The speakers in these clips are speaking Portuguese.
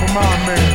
for my man.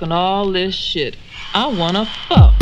Talking all this shit. I wanna fuck.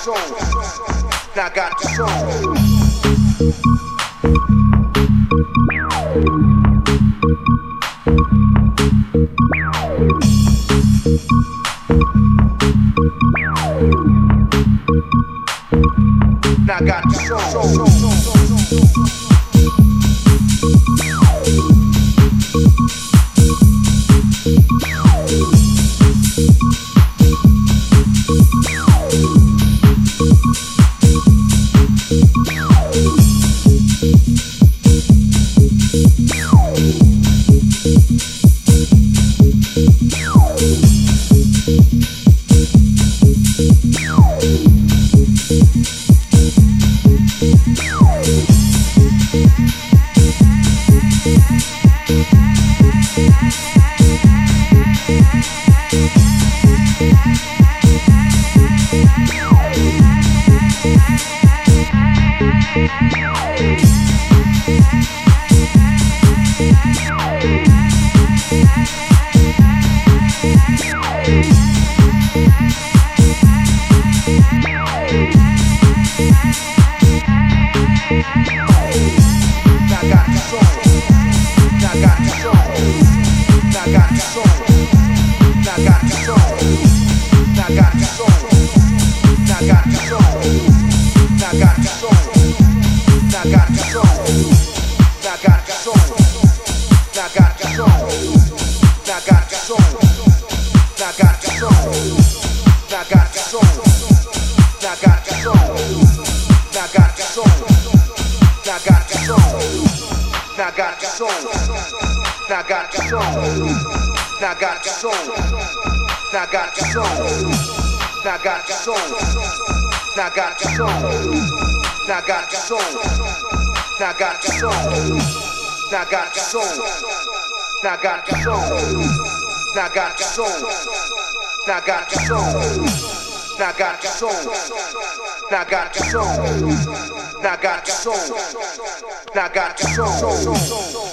soul. I got the soul. I got your soul. Now got soul. Now got soul. Now got soul. Now got soul. Now got soul. Now got soul. Now got soul. Now got soul. Now got soul. Now got soul.